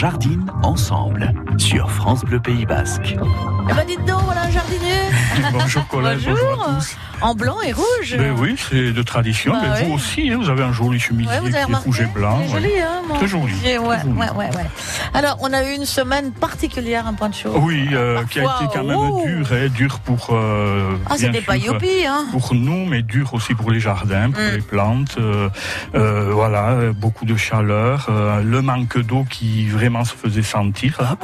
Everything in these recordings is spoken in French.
jardine ensemble sur France Bleu Pays Basque. Eh ben dites donc, voilà un jardinier. bonjour Colette, bonjour. Bonjour. à tous. En blanc et rouge. Ben oui, c'est de tradition. Bah mais oui. vous aussi, hein, vous avez un joli chemisier Ouais, vous qui avez est remarqué rouge et blanc. C'est ouais. joli, hein mon Très joli, chemisier, Ouais, très joli. ouais, ouais, ouais. Alors, on a eu une semaine particulière, un point de chaud. Oui, euh, qui a été quand même oh. dur, hein, dur pour. euh, ah, c'était pas youpi, hein pour nous, mais dur aussi pour les jardins, pour Mm. les plantes. euh, euh, voilà, beaucoup de chaleur, le manque d'eau qui vraiment se faisait sentir. là.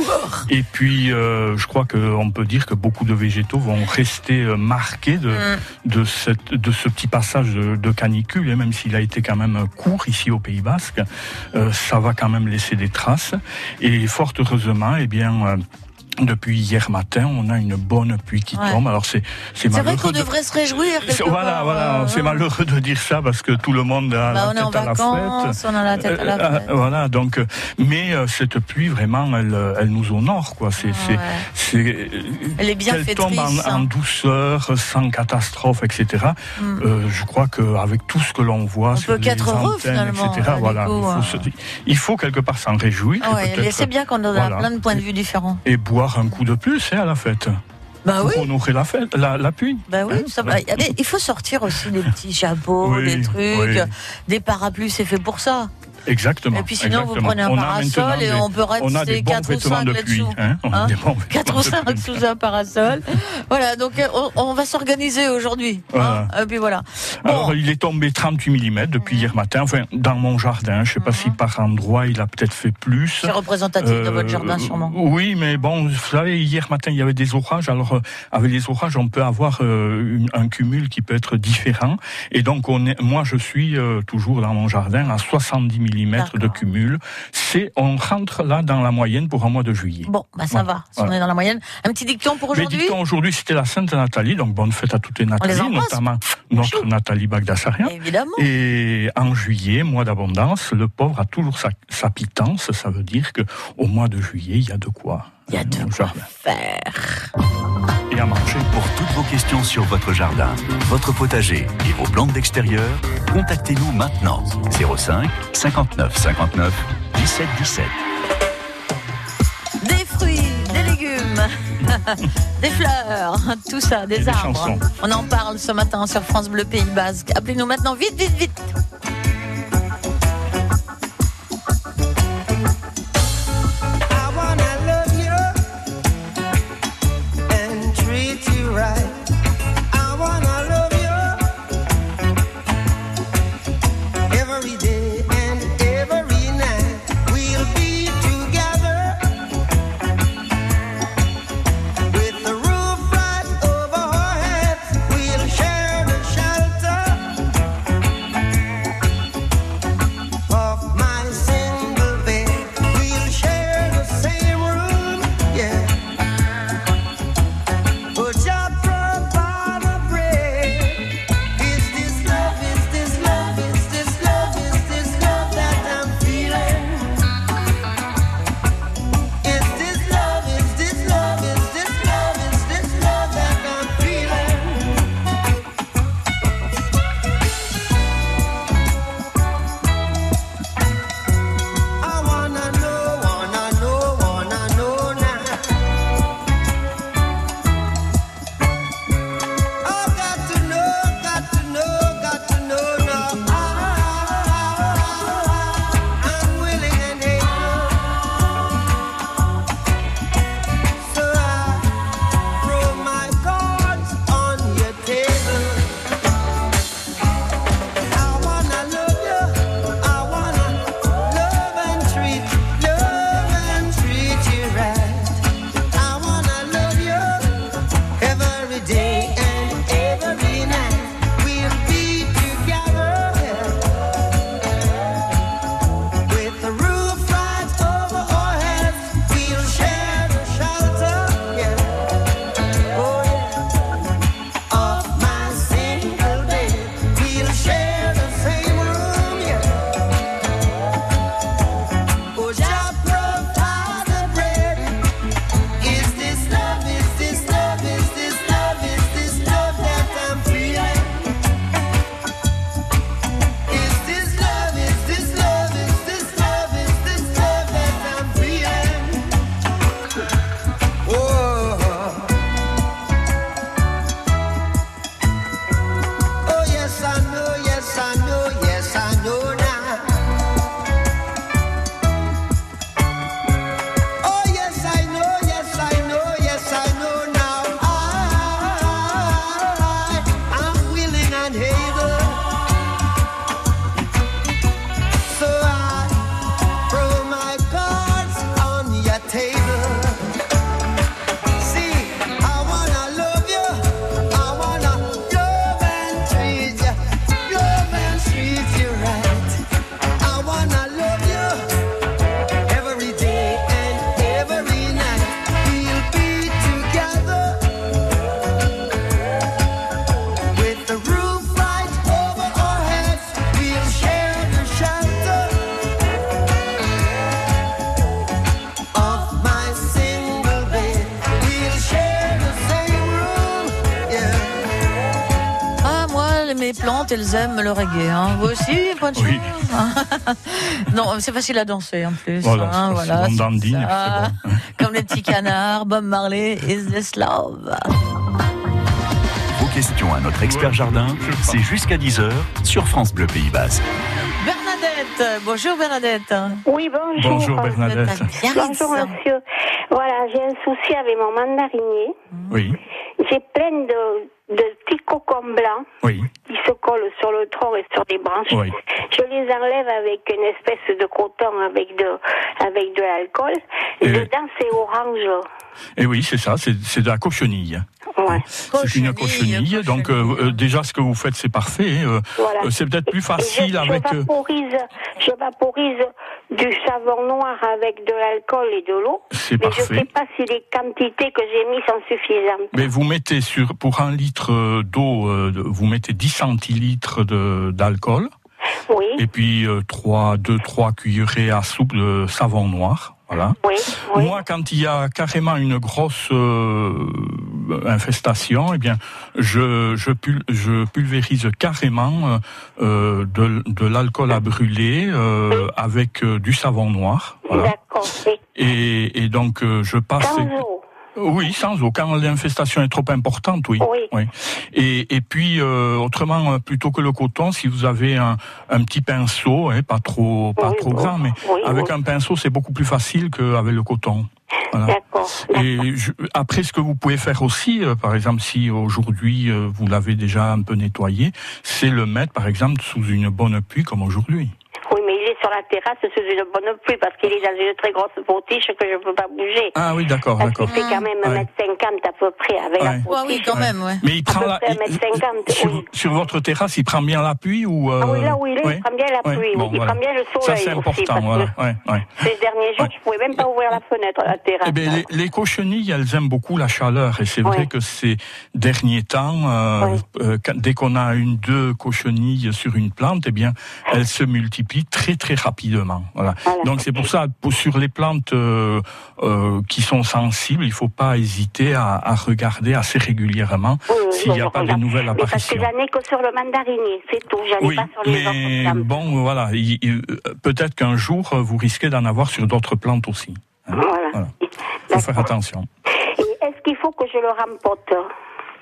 Et puis, je crois qu'on peut dire que beaucoup de végétaux vont rester euh, marqués de, Mm. de, cette, de ce petit passage de, de canicule, et même s'il a été quand même court ici au Pays Basque, euh, ça va quand même laisser des traces. Et fort heureusement, eh bien. Depuis hier matin, on a une bonne pluie qui Ouais. tombe. Alors c'est c'est C'est vrai malheureux. qu'on de- devrait se réjouir. Voilà, part, voilà, euh, c'est malheureux de dire ça parce que tout le monde a Bah, la on est en tête à la vacances, fête. on a la tête à la Euh, fête. euh, voilà, donc, mais cette pluie vraiment, elle, elle nous honore, quoi. C'est, Ah c'est, c'est, Elle est bien qu'elle tombe fétrice, en, en hein. douceur, sans catastrophe, etc. Mm. Euh, je crois qu'avec tout ce que l'on voit On sur peut les qu'être heureux, finalement, etc. Voilà, coup, il, faut se- il faut quelque part s'en réjouir. et Ouais, peut-être- c'est bien qu'on a voilà. plein de points de vue différents. Et boire un coup de plus hein, à la fête. Bah pour oui. honorer la fête, la, la pluie. Bah oui, Hein il faut sortir aussi des petits chapeaux, Oui, des trucs, oui. des parapluies, c'est fait pour ça. Exactement. Et puis sinon, vous prenez un parasol et on peut rester des bons 4 ou vêtements 5 de pluie. là-dessous. Hein Hein des bons 4 ou vêtements de 5 pluie. sous un parasol. Voilà, donc euh, on, on va s'organiser aujourd'hui. hein. Et puis voilà. Bon, Alors, il est tombé 38 mm depuis hier matin, enfin, dans mon jardin. Je ne sais pas si par endroit il a peut-être fait plus. c'est représentatif de Euh, votre jardin sûrement. Oui, mais bon, vous savez, hier matin, il y avait des orages. Alors, euh, avec les orages, on peut avoir euh, une- un cumul qui peut être différent. Et donc, on est, moi, je suis euh, toujours dans mon jardin à 70 mm de D'accord. cumul. C'est, on rentre là dans la moyenne pour un mois de juillet. Bon, bah ça va, si on est dans la moyenne. Un petit dicton pour aujourd'hui dit-on, aujourd'hui, c'était la Sainte Nathalie, donc bonne fête à toutes les Nathalie, notamment notre Nathalie Bagdasarian. Évidemment. Et en juillet, mois d'abondance, le pauvre a toujours sa, sa pitance. Ça veut dire que au mois de juillet, il y a de quoi. Il y a de quoi jardin. faire. Et à manger. Pour toutes vos questions sur votre jardin, votre potager et vos plantes d'extérieur, contactez-nous maintenant. 05 59 59 17 17. Des fruits, des légumes, des fleurs, tout ça, des Et arbres. On en parle ce matin sur France Bleu Pays Basque. Appelez-nous maintenant, vite, vite, vite. Chantent, elles aiment le reggae. Hein. Vous aussi, Oui. Non, c'est facile à danser en plus. Voilà, hein, voilà, dandine, bon. Comme les petits canards, Bob Marley, Is This Love Vos questions à notre expert jardin, c'est jusqu'à 10h sur France Bleu Pays Basque. Bernadette, bonjour Bernadette. Oui, bonjour. Bonjour Bernadette. Bonjour, monsieur. Voilà, j'ai un souci avec mon mandarinier. Oui, J'ai plein de, de petits cocons blancs oui, qui se collent sur le tronc et sur les branches. oui. Je les enlève avec une espèce de coton avec de, avec de l'alcool. Et dedans, c'est orange. Et oui, c'est ça, c'est c'est de la cochonille. Ouais. C'est une cochenille. Donc euh, euh, déjà, ce que vous faites, c'est parfait. Euh, Voilà. euh, c'est peut-être plus Et je, facile je avec. vaporise, je vaporise du savon noir avec de l'alcool et de l'eau. C'est Mais je parfait. sais pas si les quantités que j'ai mises sont suffisantes. Mais vous mettez sur pour un litre euh, d'eau, euh, vous mettez 10 centilitres d'alcool Oui, et puis euh, 3, 2, 3 cuillerées à soupe de savon noir. Voilà. oui, oui. Moi, quand il y a carrément une grosse euh, infestation, eh bien, je, je, pul- je pulvérise carrément euh, euh, de, de l'alcool à brûler euh, avec du savon noir. Voilà. D'accord. Et Et, donc, je passe. Oui, sans eau. Quand l'infestation est trop importante, oui. Oui. Et, et puis, euh, autrement, euh, plutôt que le coton, si vous avez un, un petit pinceau, hein, pas trop, pas Oui, trop bon. grand, mais avec un pinceau, c'est beaucoup plus facile qu'avec le coton. Voilà. D'accord. Et je- après, ce que vous pouvez faire aussi, euh, par exemple, si aujourd'hui euh, vous l'avez déjà un peu nettoyé, c'est le mettre, par exemple, sous une bonne pluie comme aujourd'hui. Oui, mais il est sur la terrasse sous une bonne pluie parce qu'il est dans une très grosse potiche que je ne peux pas bouger. Ah oui, d'accord, d'accord. fait quand même Ouais. 1m50 à peu près avec la. Ouais, oui, potiche. quand même, ouais. Mais il prend la, près il- 1m50, sur, oui. sur votre terrasse, il prend bien la pluie ou euh, Ah oui, là où il est, il prend bien la pluie, oui, bon, il voilà. prend bien le Ça soleil c'est aussi, important, parce voilà. que- Ouais, ouais. Ces derniers jours, Ouais. je pouvais même pas ouvrir la fenêtre, la terrasse. Eh bien, les, les cochenilles, elles aiment beaucoup la chaleur. Et c'est vrai que ces derniers temps, euh, Ouais. euh, quand- dès qu'on a une, deux cochenilles sur une plante, eh bien, elles se multiplient très, très rapidement. Voilà. Voilà. Donc, c'est pour ça, pour, sur les plantes euh, euh, qui sont sensibles, il faut pas hésiter à, à regarder assez régulièrement Oui, oui, s'il n'y a pas de nouvelles Mais parce que apparitions. j'en ai que sur le mandarinier, c'est tout. J'en Oui, pas sur les mais autres bon, voilà, il- il- euh, peut-être qu'un jour, vous risquez d'en avoir sur d'autres plantes aussi. hein. Voilà. Voilà. faut faire attention. Et est-ce qu'il faut que je le rempote?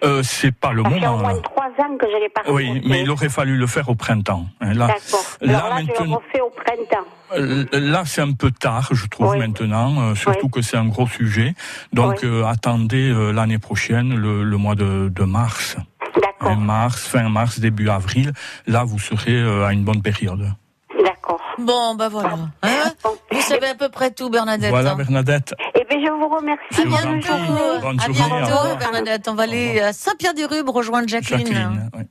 Euh, c'est pas le Ça fait au moment. moins là. trois ans que je l'ai pas Oui, mais il aurait fallu le faire au printemps. Là, D'accord. là, Alors là, je le maintenant- refais au printemps. là, c'est un peu tard, je trouve Oui. maintenant, euh, surtout Oui. que c'est un gros sujet. Donc, Oui. euh, attendez euh, l'année prochaine, le, le mois de, de mars, D'accord. Hein, mars, fin mars, début avril. Là, vous serez euh, à une bonne période. D'accord. Bon, bah voilà. Hein. Vous savez à peu près tout, Bernadette. Voilà, hein. Bernadette. Eh bien, je vous remercie. À. Bonne À journée, bientôt. Bernadette. On va aller à Saint-Pierre-du-Rube rejoindre Jacqueline. Jacqueline. oui.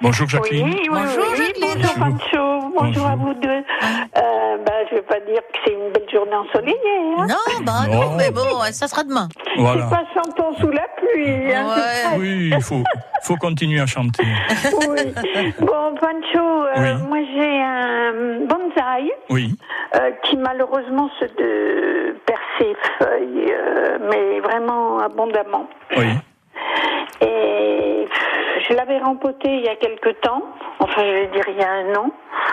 Bonjour, Jacqueline. Oui, oui, Bonjour, oui, Jacqueline. Bonjour, Pancho. Bonjour à vous deux. Euh, ben, je vais pas dire que c'est une belle journée ensoleillée. Hein. Non, bah non, Non. mais bon, ça sera demain. Voilà. C'est pas chantons sous la pluie. Hein, Ouais. Oui, il faut, faut continuer à chanter. oui. Bon, Pancho, euh, Oui. moi j'ai un bonsaï Oui, euh, qui malheureusement se de... perd ses feuilles, euh, mais vraiment abondamment. oui. Et je l'avais rempoté il y a quelque temps, enfin je vais dire il y a un an,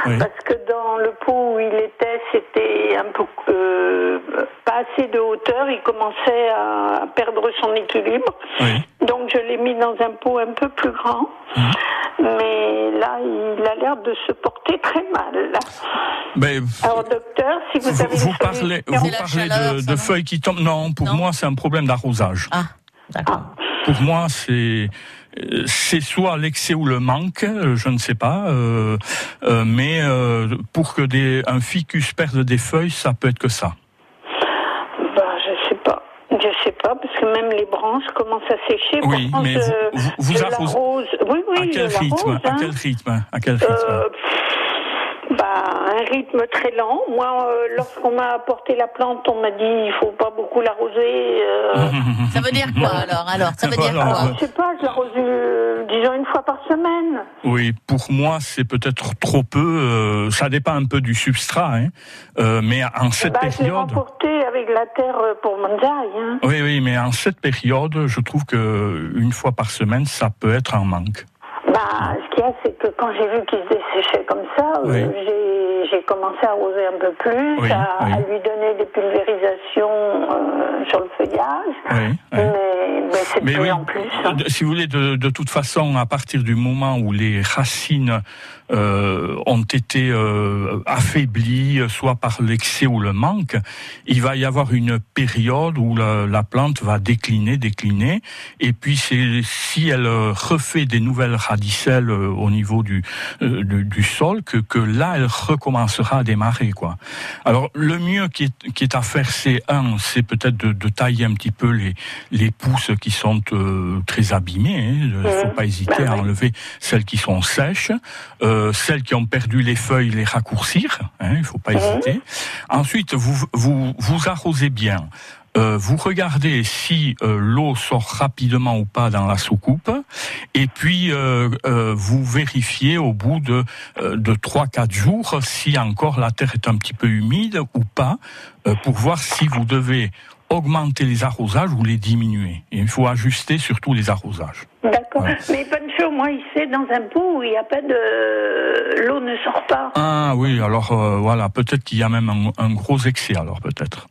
Oui. parce que dans le pot où il était, c'était un peu euh, pas assez de hauteur, il commençait à perdre son équilibre. Oui. Donc je l'ai mis dans un pot un peu plus grand, Mhm. mais là il a l'air de se porter très mal. Ben, Alors docteur, si vous, vous, avez vous parlez, vous parlez chaleur, de, feuilles qui tombent. Non, pour Non. moi, c'est un problème d'arrosage. Ah, d'accord. Pour moi, c'est c'est soit l'excès ou le manque, euh, je ne sais pas. euh, euh, mais euh, pour que des, un ficus perde des feuilles, ça peut être que ça. Bah, je sais pas. Je sais pas, parce que même les branches commencent à sécher. Oui, Pourtant, mais vous- vous- arrosez-. Oui, oui, à quel l'arrose, À hein. quel rythme? À quel rythme? Bah, un rythme très lent. Moi, euh, lorsqu'on m'a apporté la plante, on m'a dit il faut pas beaucoup l'arroser. euh, Ça veut dire quoi alors? Alors, ça veut dire Voilà. quoi je sais pas, je l'arrose, euh, disons, une fois par semaine. Oui, pour moi, c'est peut-être trop peu. euh, ça dépend un peu du substrat, hein, euh, mais en cette Bah, je l'ai période. avec la terre pour Monzaï. Hein. Oui, oui, mais en cette période, je trouve que une fois par semaine, ça peut être un manque. Bah, Bah, ce qu'il y a, c'est que quand j'ai vu qu'il se desséchait comme ça, euh, Oui. j'ai- commencé à arroser un peu plus, Oui, à, oui. à lui donner des pulvérisations euh, sur le feuillage. Mais, mais c'est de plus en plus. hein. si vous voulez, de, de toute façon, à partir du moment où les racines euh, ont été euh, affaiblies, soit par l'excès ou le manque, il va y avoir une période où la, la plante va décliner, décliner, et puis si elle refait des nouvelles radicelles au niveau du, euh, du, du sol que, que là elle recommencera à démarrer quoi. Alors le mieux qui est, qui est à faire c'est un, c'est peut-être de, de tailler un petit peu les les pousses qui sont euh, très abîmées. Il ne faut pas hésiter Bah à enlever celles qui sont sèches, euh, celles qui ont perdu les feuilles, les raccourcir. Hein, il ne faut pas hésiter. Ensuite, vous vous vous arrosez bien. Euh, vous regardez si euh, l'eau sort rapidement ou pas dans la soucoupe, et puis euh, euh, vous vérifiez au bout de euh, de trois quatre jours si encore la terre est un petit peu humide ou pas, euh, pour voir si vous devez augmenter les arrosages ou les diminuer. Et il faut ajuster surtout les arrosages. D'accord. Mais Pancho, moi, il sait dans un pot où il n'y a pas de. L'eau ne sort pas. Ah oui, alors euh, voilà, peut-être qu'il y a même un, un gros excès alors peut-être.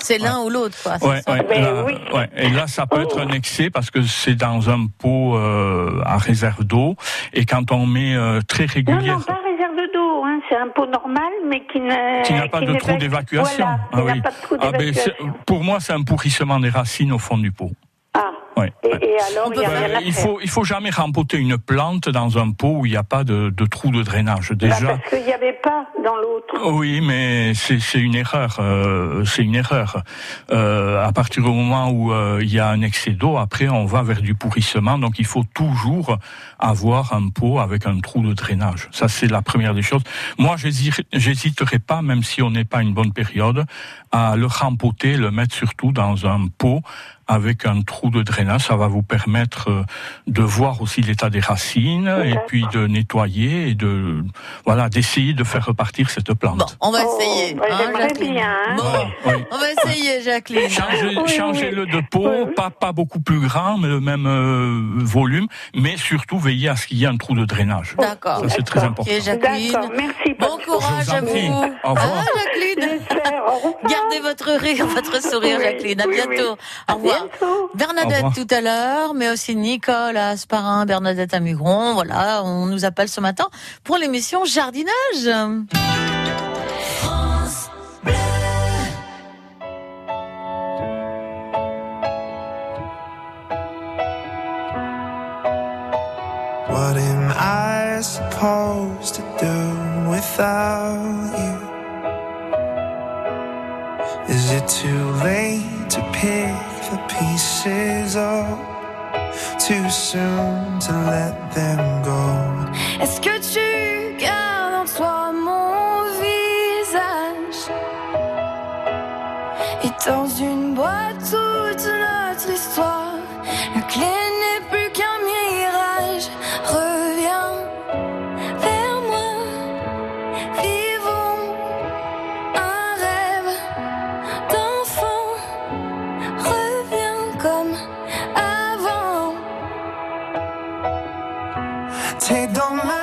C'est l'un ou l'autre, quoi. c'est Ouais, ça ouais, Ben là, oui. ouais. Et là, ça peut être un excès parce que c'est dans un pot euh, à réserve d'eau. Et quand on met euh, très Non, régulièrement... non, pas réserve d'eau. Hein. C'est un pot normal, mais qui n'a qui pas de n'est trou d'évacuation. Voilà, qui Ah n'a oui. pas de trou Ah, ben, d'évacuation. pour moi, c'est un pourrissement des racines au fond du pot. Ah. Ouais, Et, ouais. et alors, On il n'y a peut rien à il faire. faut il faut jamais rempoter une plante dans un pot où il n'y a pas de, de trou de drainage. Bah, Déjà, parce qu'il n'y avait pas dans l'autre. oui, mais c'est c'est une erreur. euh, c'est une erreur. Euh, à partir du moment où euh, il y a un excès d'eau, après on va vers du pourrissement. Donc il faut toujours avoir un pot avec un trou de drainage. Ça c'est la première des choses. Moi, j'hésiterai j'hésiterai pas, même si on n'est pas une bonne période, à le rempoter, le mettre surtout dans un pot avec un trou de drainage. Ça va vous permettre euh, de voir aussi l'état des racines et puis de nettoyer et de voilà d'essayer de faire repartir cette plante. Bon, on va Oh, essayer. bah, hein, Jacqueline bien, hein. Bon, Oui. on va essayer, Jacqueline. Changez, Oui, changez-le oui. de Oui, oui. pas pas beaucoup plus grand, mais le même euh, volume, mais surtout veillez à ce qu'il y ait un trou de drainage. D'accord. Ça c'est très D'accord. important. Ok, Jacqueline. D'accord, merci. Bon courage à vous. Au revoir. Hein, Jacqueline. Au revoir. Gardez votre rire, votre sourire, Oui, Jacqueline. À oui, bientôt. oui. Au revoir. Bernadette tout à l'heure, mais aussi Nicole à Asparin, Bernadette à Mugron. Voilà, on nous appelle ce matin pour l'émission Jardinage. What am I supposed to do without you? Is it too late? To pick the pieces up? Too soon to let them go? Est-ce que tu gardes en toi mon visage? Et dans une boîte toute notre histoire T'es dans ma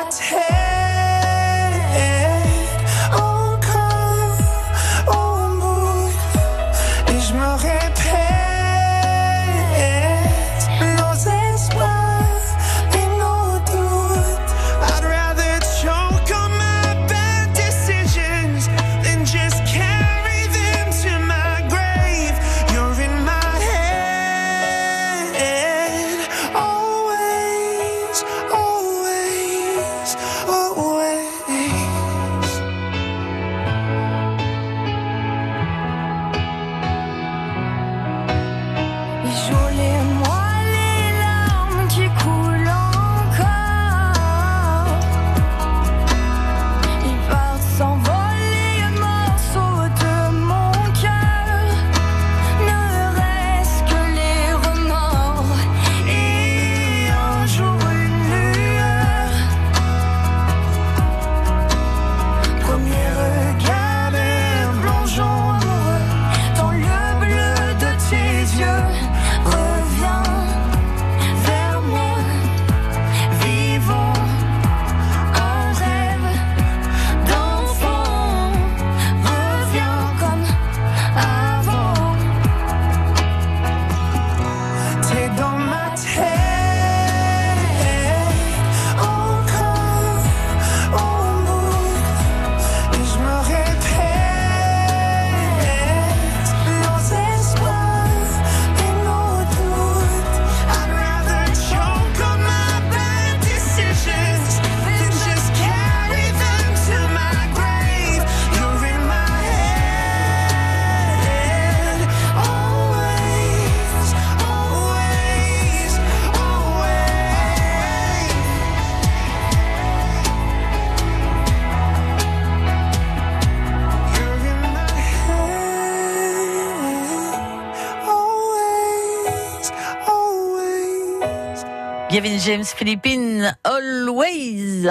James, Philippines, Always.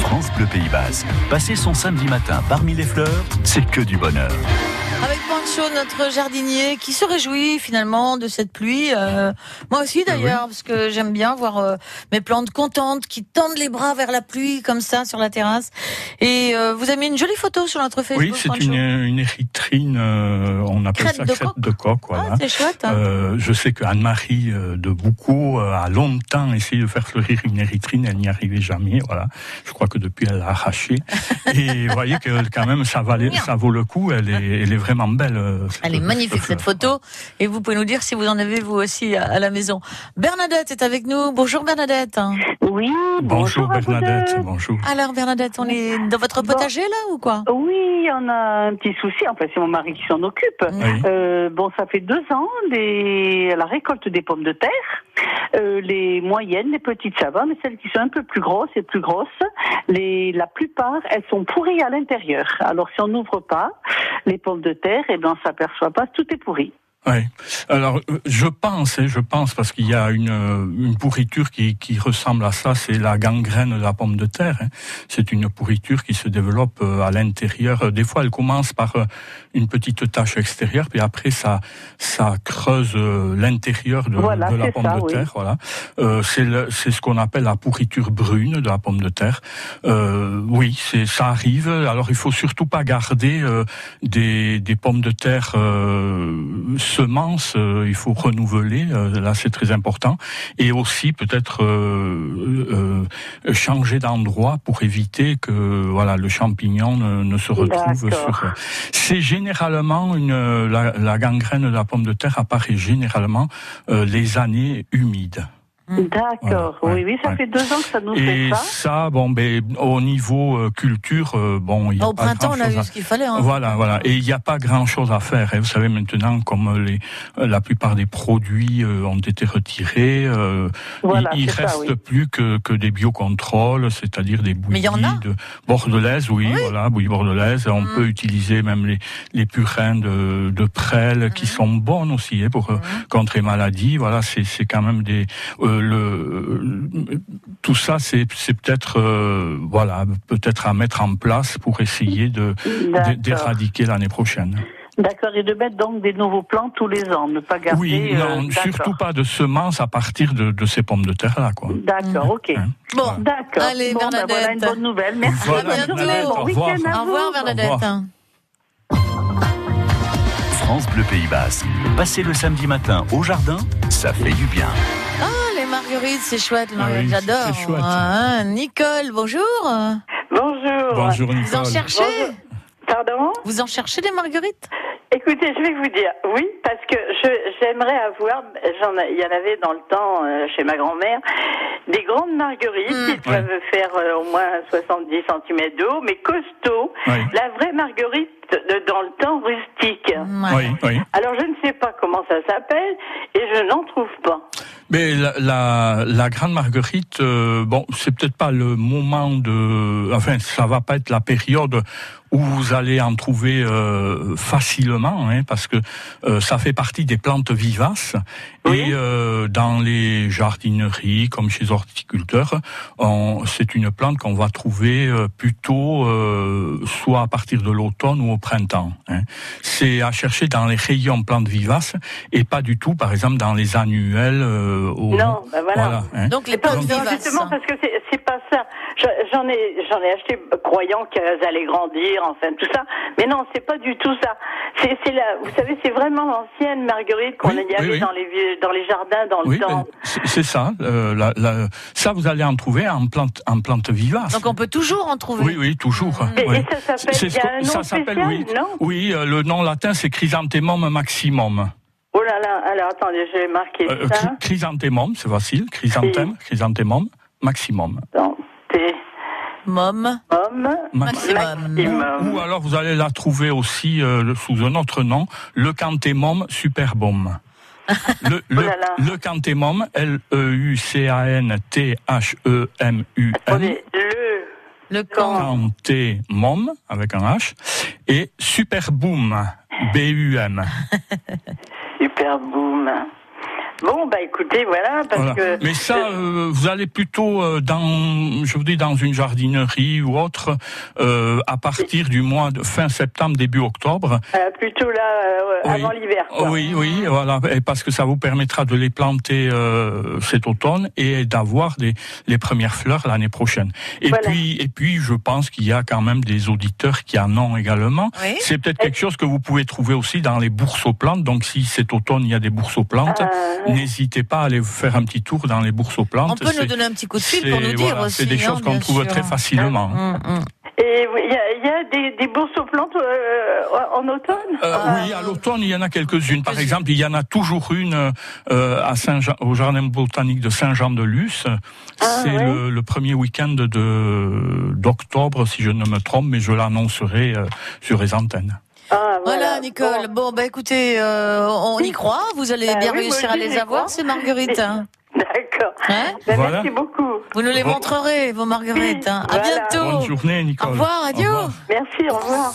France Bleu Pays Basque. Passer son samedi matin parmi les fleurs, c'est que du bonheur. Notre jardinier, qui se réjouit finalement de cette pluie. Euh, moi aussi d'ailleurs, parce que j'aime bien voir euh, mes plantes contentes qui tendent les bras vers la pluie comme ça sur la terrasse. Et euh, vous avez mis une jolie photo sur notre Facebook. Oui, c'est une, une érythrine, on appelle Crête ça de crête coq. de coq. Voilà. Ah, c'est chouette. hein. Je sais que Anne-Marie de Boucault a longtemps essayé de faire fleurir une érythrine, elle n'y arrivait jamais. Voilà, je crois que depuis elle l'a arrachée. Et vous voyez que quand même ça valait, ça vaut le coup. Elle est, elle est vraiment belle. Euh, Elle est magnifique cette photo et vous pouvez nous dire si vous en avez vous aussi à, à la maison. Bernadette est avec nous. Bonjour Bernadette. Oui, Bonjour bonjour Bernadette, bonjour. Alors Bernadette, on est dans votre Bon. potager là ou quoi? Oui, on a un petit souci. Enfin, c'est mon mari qui s'en occupe. Oui. Euh, bon, ça fait deux ans des... la récolte des pommes de terre. Euh, les moyennes, les petites ça mais celles qui sont un peu plus grosses et plus grosses, les... la plupart, elles sont pourries à l'intérieur. Alors, si on n'ouvre pas les pommes de terre, eh ben, on s'aperçoit pas, tout est pourri. Oui. Alors, euh, je pense, hein, je pense, parce qu'il y a une, euh, une pourriture qui, qui ressemble à ça, c'est la gangrène de la pomme de terre. hein. C'est une pourriture qui se développe euh, à l'intérieur. Des fois, elle commence par une petite tache extérieure, puis après, ça, ça creuse l'intérieur de, Voilà, de la pomme ça, de oui. terre. Voilà. Euh, c'est le- c'est ce qu'on appelle la pourriture brune de la pomme de terre. Euh, oui, c'est ça arrive. Alors, il faut surtout pas garder euh, des, des pommes de terre euh, semences. euh, il faut renouveler. euh, là, c'est très important. Et aussi peut-être euh, euh, changer d'endroit pour éviter que voilà le champignon ne, ne se retrouve sur. C'est généralement une la, la gangrène de la pomme de terre apparaît généralement euh, les années humides. D'accord. Voilà, oui, oui, ça ouais. fait deux ans que ça nous Et fait ça. ça, bon, ben, au niveau euh, culture, euh, bon, il y a Au pas printemps, on a à- ce qu'il fallait. Hein. Voilà, voilà. Et il n'y a pas grand-chose à faire. hein. Vous savez, maintenant, comme les, euh, la plupart des produits euh, ont été retirés, euh, Voilà, il, ça, reste oui. plus que, que des biocontrôles, c'est-à-dire des Mais il y bouillies en a de bordelaises, oui, Oui. voilà, bouillies bordelaises. On Mm. peut utiliser même les, les purins de, de prêle qui Mm. sont bonnes aussi hein, pour euh, contre les maladies. Voilà, c'est c'est quand même des euh, le tout ça, c'est peut-être euh, voilà peut-être à mettre en place pour essayer de d'éradiquer l'année prochaine. D'accord, et de mettre donc des nouveaux plants tous les ans, ne pas garder. Oui, euh, non, d'accord. surtout pas de semences à partir de, de ces pommes de terre là, quoi. D'accord, ok. Hein. Bon, Voilà. D'accord. Allez, bon, ben Bernadette. voilà une bonne nouvelle. Merci. Voilà, Bernadette, bon au revoir. week-end à au revoir. Bernadette. revoir. France Bleu Pays Basque. Passer le samedi matin au jardin, ça fait du bien. Les marguerites, c'est chouette, Ah oui, marguerites, c'est j'adore. chouette. Ah, Nicole, bonjour. Bonjour. Bonjour Vous en Nicole. cherchez Pardon? Vous en cherchez des marguerites? Écoutez, je vais vous dire, oui, parce que je j'aimerais avoir, j'en ai- il y en avait dans le temps euh, chez ma grand-mère, des grandes marguerites Mm. qui doivent faire euh, au moins 70 cm d'eau, mais costauds. Oui. La vraie marguerite dans le temps rustique. Ouais. Oui, oui. Alors je ne sais pas comment ça s'appelle et je n'en trouve pas. Mais la, la, la grande marguerite, euh, bon, c'est peut-être pas le moment de, enfin, ça va pas être la période où vous allez en trouver euh, facilement, hein, parce que euh, ça fait partie des plantes vivaces. Oui. Et euh, dans les jardineries, comme chez les horticulteurs, on- c'est une plante qu'on va trouver euh, plutôt euh, soit à partir de l'automne ou au printemps. hein. C'est à chercher dans les rayons plantes vivaces et pas du tout, par exemple, dans les annuels. euh, au- Non, ben voilà. hein. Donc les C'est pas plantes non, vivaces. justement parce que c'est pas ça. Je- J'en ai j'en ai acheté croyant qu'elles allaient grandir, enfin tout ça. Mais non, c'est pas du tout ça. C'est c'est la, vous savez, c'est vraiment l'ancienne marguerite qu'on Oui, y oui, avait oui. dans les vieux- dans les jardins dans le Oui, temps. c'est ça. euh, la- la- ça, vous allez en trouver en plante, en plante vivace. Donc on peut toujours en trouver. Oui, oui, toujours. Et, oui. et ça s'appelle, C'est il ce y a qu'on- un nom ça spécial, s'appelle, oui. non Oui, euh, le nom latin, c'est chrysanthemum maximum. Oh là là, alors attendez, je vais marquer Euh, ça. chry- chrysanthemum, c'est facile. Chrysanthème, chrysanthemum maximum. T. Mom. Homme. Maximum. Maximum. Ou alors vous allez la trouver aussi euh, le- sous un autre nom, le canthémum superbum. Le, le, Oh là là. le canthémum, L-E-U-C-A-N-T-H-E-M-U-M, le. Le camp. canthémum, avec un H, et superboom, B-U-M. Super boom. Bon, bah écoutez, voilà, parce Voilà. que. Mais ça, euh, vous allez plutôt euh, dans, je vous dis, dans une jardinerie ou autre, euh, à partir du mois de fin septembre, début octobre. euh, plutôt là, euh, Oui. avant l'hiver. Oui, oui, voilà, et parce que ça vous permettra de les planter euh, cet automne et d'avoir des les premières fleurs l'année prochaine. Et Voilà. puis, et puis, je pense qu'il y a quand même des auditeurs qui en ont également. Oui. C'est peut-être quelque chose que vous pouvez trouver aussi dans les bourses aux plantes. Donc, si cet automne il y a des bourses aux plantes, Euh, n'hésitez pas à aller faire un petit tour dans les bourses aux plantes. On peut nous donner un petit coup de fil pour nous dire voilà, aussi. C'est des hein, choses qu'on bien trouve sûr. très facilement. Hum, hum. Et il y a, il y a des, des bourses aux plantes euh, en automne Euh, Ah. oui, à l'automne, il y en a quelques-unes. Par exemple, il y en a toujours une euh, à Saint au jardin botanique de Saint-Jean-de-Luz. Ah, C'est ouais. le, le premier week-end de d'octobre, si je ne me trompe, mais je l'annoncerai euh, sur les antennes. Ah, Voilà, Nicole. Bon, bah écoutez, euh, on y croit. Vous allez Bah bien oui, réussir à les avoir, crois. ces marguerites. hein. D'accord. Hein Ben, Voilà. Merci beaucoup. Vous nous les Bon. montrerez, vos marguerites. hein. À Voilà. bientôt. Bonne journée, Nicole. Au revoir, adieu. Au revoir. Merci, au revoir.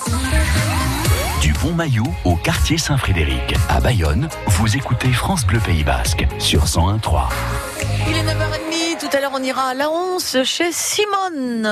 Du Pont Maillot au quartier Saint-Frédéric, à Bayonne, vous écoutez France Bleu Pays Basque sur 101.3. Il est 9h30. Tout à l'heure, on ira à la Once chez Simone.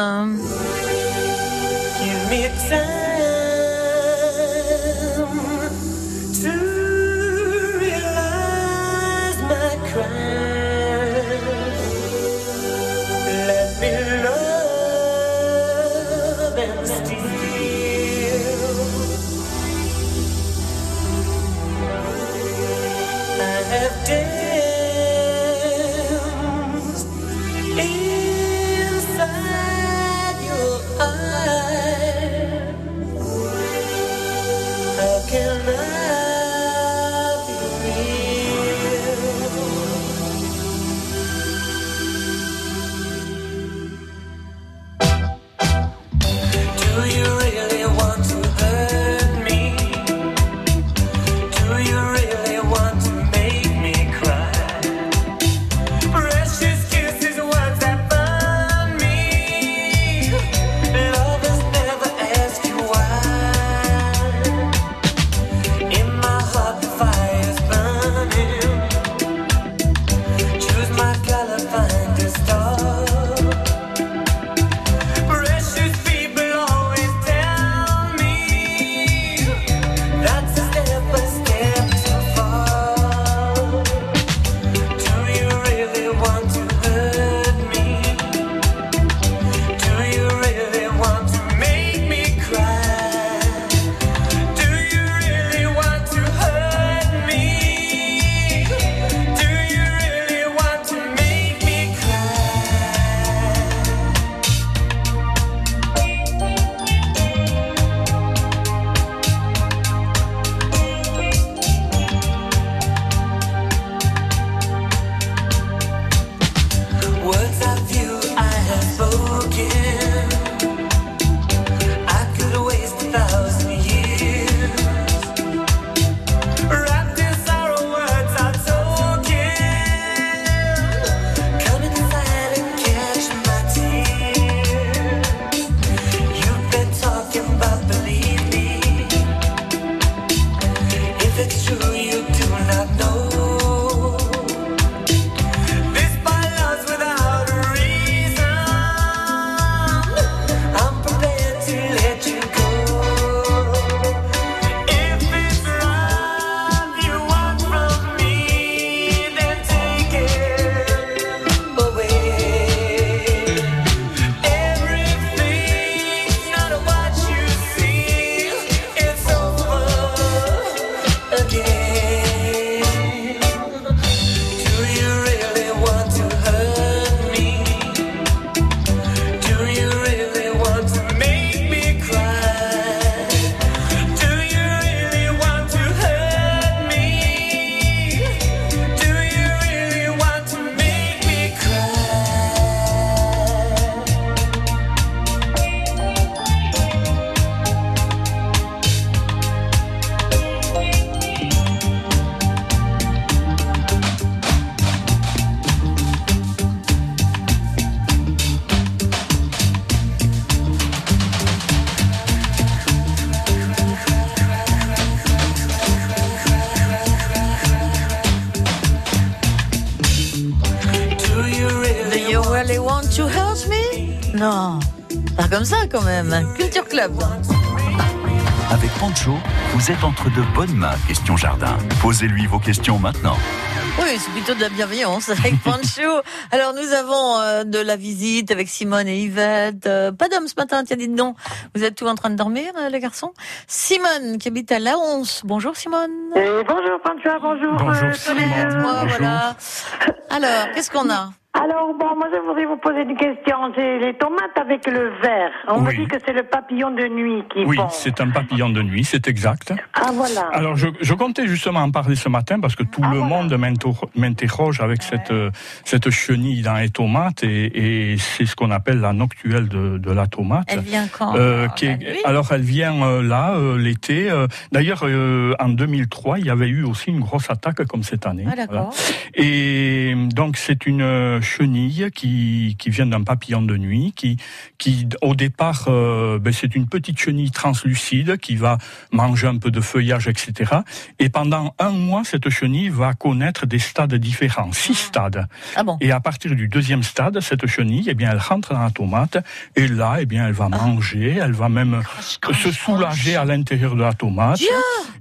Vous êtes entre de bonnes mains, question jardin. Posez-lui vos questions maintenant. Oui, c'est plutôt de la bienveillance avec Pancho. Alors nous avons euh, de la visite avec Simone et Yvette. Euh, pas d'homme ce matin, tiens, dites donc. Vous êtes tous en train de dormir, euh, les garçons? Simone, qui habite à La Once. Bonjour Simone. Et bonjour Pantua, bonjour. Bonjour, euh, Simone. Moi, bonjour. voilà. Alors, qu'est-ce qu'on a? Alors bon, moi je voudrais vous poser une question. C'est les tomates avec le vert. On me Oui. dit que c'est le papillon de nuit qui Oui, c'est un papillon de nuit, c'est exact. Ah voilà. Alors, je, je comptais justement en parler ce matin parce que tout Ah, le voilà. monde m'inter- m'interroge avec cette, euh, cette chenille dans les tomates et, et c'est ce qu'on appelle la noctuelle de, de la tomate. Elle vient quand Euh, Alors, qui la est- nuit alors elle vient euh, là euh, l'été. euh, D'ailleurs euh, en 2003 il y avait eu aussi une grosse attaque comme cette année. Ah d'accord. Et donc c'est une chenille qui, qui vient d'un papillon de nuit, qui, qui au départ euh, ben, c'est une petite chenille translucide qui va manger un peu de feuillage, etc. Et pendant un mois cette chenille va connaître des stades différents, six stades. Ah bon Et à partir du deuxième stade, cette chenille, eh bien, elle rentre dans la tomate et là, eh bien, elle va manger, elle va même se soulager à l'intérieur de la tomate. Dieu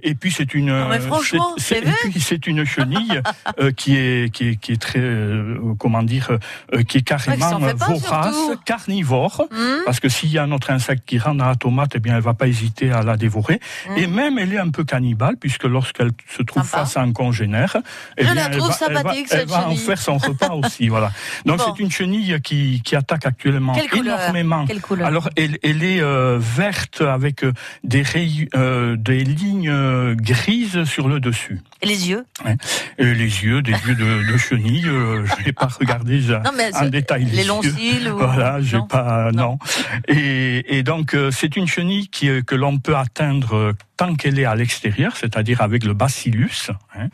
Et puis c'est une, franchement, c'est- une chenille euh, qui est qui est qui est très euh, comment dire euh, qui est carrément vorace, surtout. carnivore. Hum Parce que s'il y a un autre insecte qui rentre dans la tomate, eh bien, elle va pas hésiter à la dévorer. Hum. Et même, elle est un peu cannibale, puisque lorsqu'elle se trouve Sympa. face à un congénère, eh bien, la elle va, elle va- sympathique, elle cette va en faire son repas aussi, voilà. Donc, Bon. c'est une chenille qui, qui attaque actuellement Quelle énormément. Quelle couleur Alors, elle, elle est euh, verte avec euh, des, euh, des lignes grises sur le dessus. Et les yeux Et les yeux, des yeux de, de chenille, je n'ai pas regardé ça Non mais en détail les les longs cils ou Voilà, j'ai pas non. Et, et donc euh, c'est une chenille qui, euh, que l'on peut atteindre euh, tant qu'elle est à l'extérieur, c'est-à-dire avec le bacillus. hein.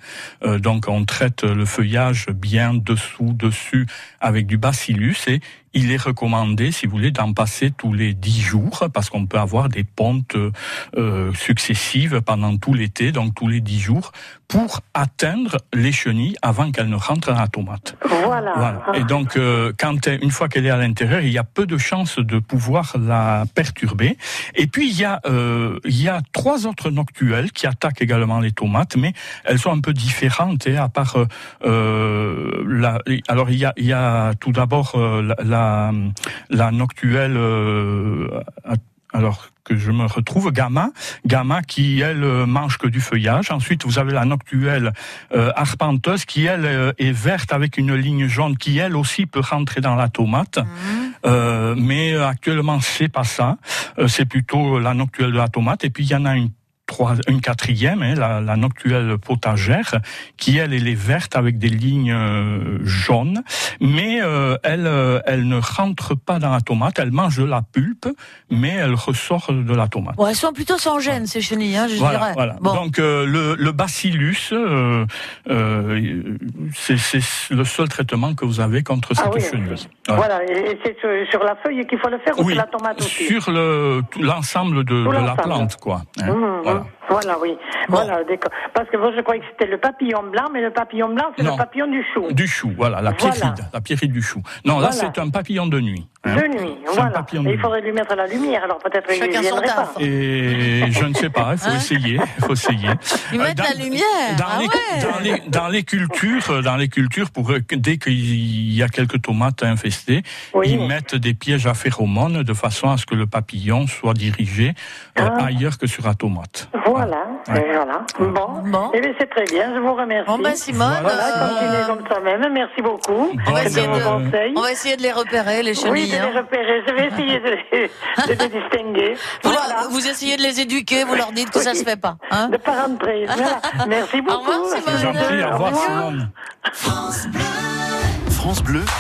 Donc on traite le feuillage bien dessous, dessus avec du bacillus et il est recommandé, si vous voulez, d'en passer tous les dix jours parce qu'on peut avoir des pontes euh, successives pendant tout l'été, donc tous les dix jours, pour atteindre les chenilles avant qu'elles ne rentrent dans la tomate. Voilà. Voilà. Et donc, euh, quand elle- une fois qu'elle est à l'intérieur, il y a peu de chances de pouvoir la perturber. Et puis il y a euh, il y a trois autres noctuelles qui attaquent également les tomates, mais elles sont un peu différentes. Et à part euh, euh, la, alors il y a il y a tout d'abord euh, la, noctuelle. euh, alors que je me retrouve gamma, gamma qui elle euh, mange que du feuillage. Ensuite, vous avez la noctuelle euh, arpenteuse qui elle est verte avec une ligne jaune qui elle aussi peut rentrer dans la tomate. Euh, mais actuellement c'est pas ça. Euh, c'est plutôt la noctuelle de la tomate. Et puis il y en a une trois, une quatrième, hein, la, la noctuelle potagère, qui elle, elle est verte avec des lignes euh, jaunes, mais euh, elle, euh, elle ne rentre pas dans la tomate. Elle mange de la pulpe, mais elle ressort de la tomate. Bon, elles sont plutôt sans gêne ces chenilles, hein, je Voilà, dirais. voilà. Bon. Donc euh, le, le bacillus, euh, euh, c'est c'est le seul traitement que vous avez contre Ah cette oui. chenille. Voilà. Voilà. Et c'est sur, sur la feuille qu'il faut le faire ou sur la tomate aussi sur le l'ensemble de, Tout de la plante, quoi. hein. Mmh, Voilà. Yeah. Voilà, oui. Bon. Voilà, d'accord. Parce que moi, je croyais que c'était le papillon blanc, mais le papillon blanc, c'est le papillon du chou. Du chou, voilà, la Voilà. pierride, la pierride du chou. Non, là c'est un papillon de nuit. hein. De nuit, voilà. de il faudrait lui mettre la lumière, alors peut-être qu'il ne Chacun son viendrait pas. Et je ne sais pas, il faut Hein essayer, il faut essayer. Lui Euh, mettre la lumière, Dans, ah les, ouais. dans, les, dans les cultures, dans les cultures, pour dès qu'il y a quelques tomates infestées, Oui. ils mettent des pièges à phéromones de façon à ce que le papillon soit dirigé euh, Ah. ailleurs que sur la tomate. Voilà, Ouais. et voilà. Bon, Bon. Eh bien, c'est très bien, je vous remercie. Bon, ben Simone, Voilà, euh, continuez comme ça même. Merci beaucoup. on, va essayer de on va essayer de les repérer, les Oui, chenilles. de les hein. repérer. Je vais essayer de les, de les distinguer. Vous, Voilà. leur- vous essayez de les éduquer, vous leur dites que ça Oui. se fait pas. Hein De pas rentrer. Voilà. Merci beaucoup. revoir, Simone. Au revoir Simone. France Bleu,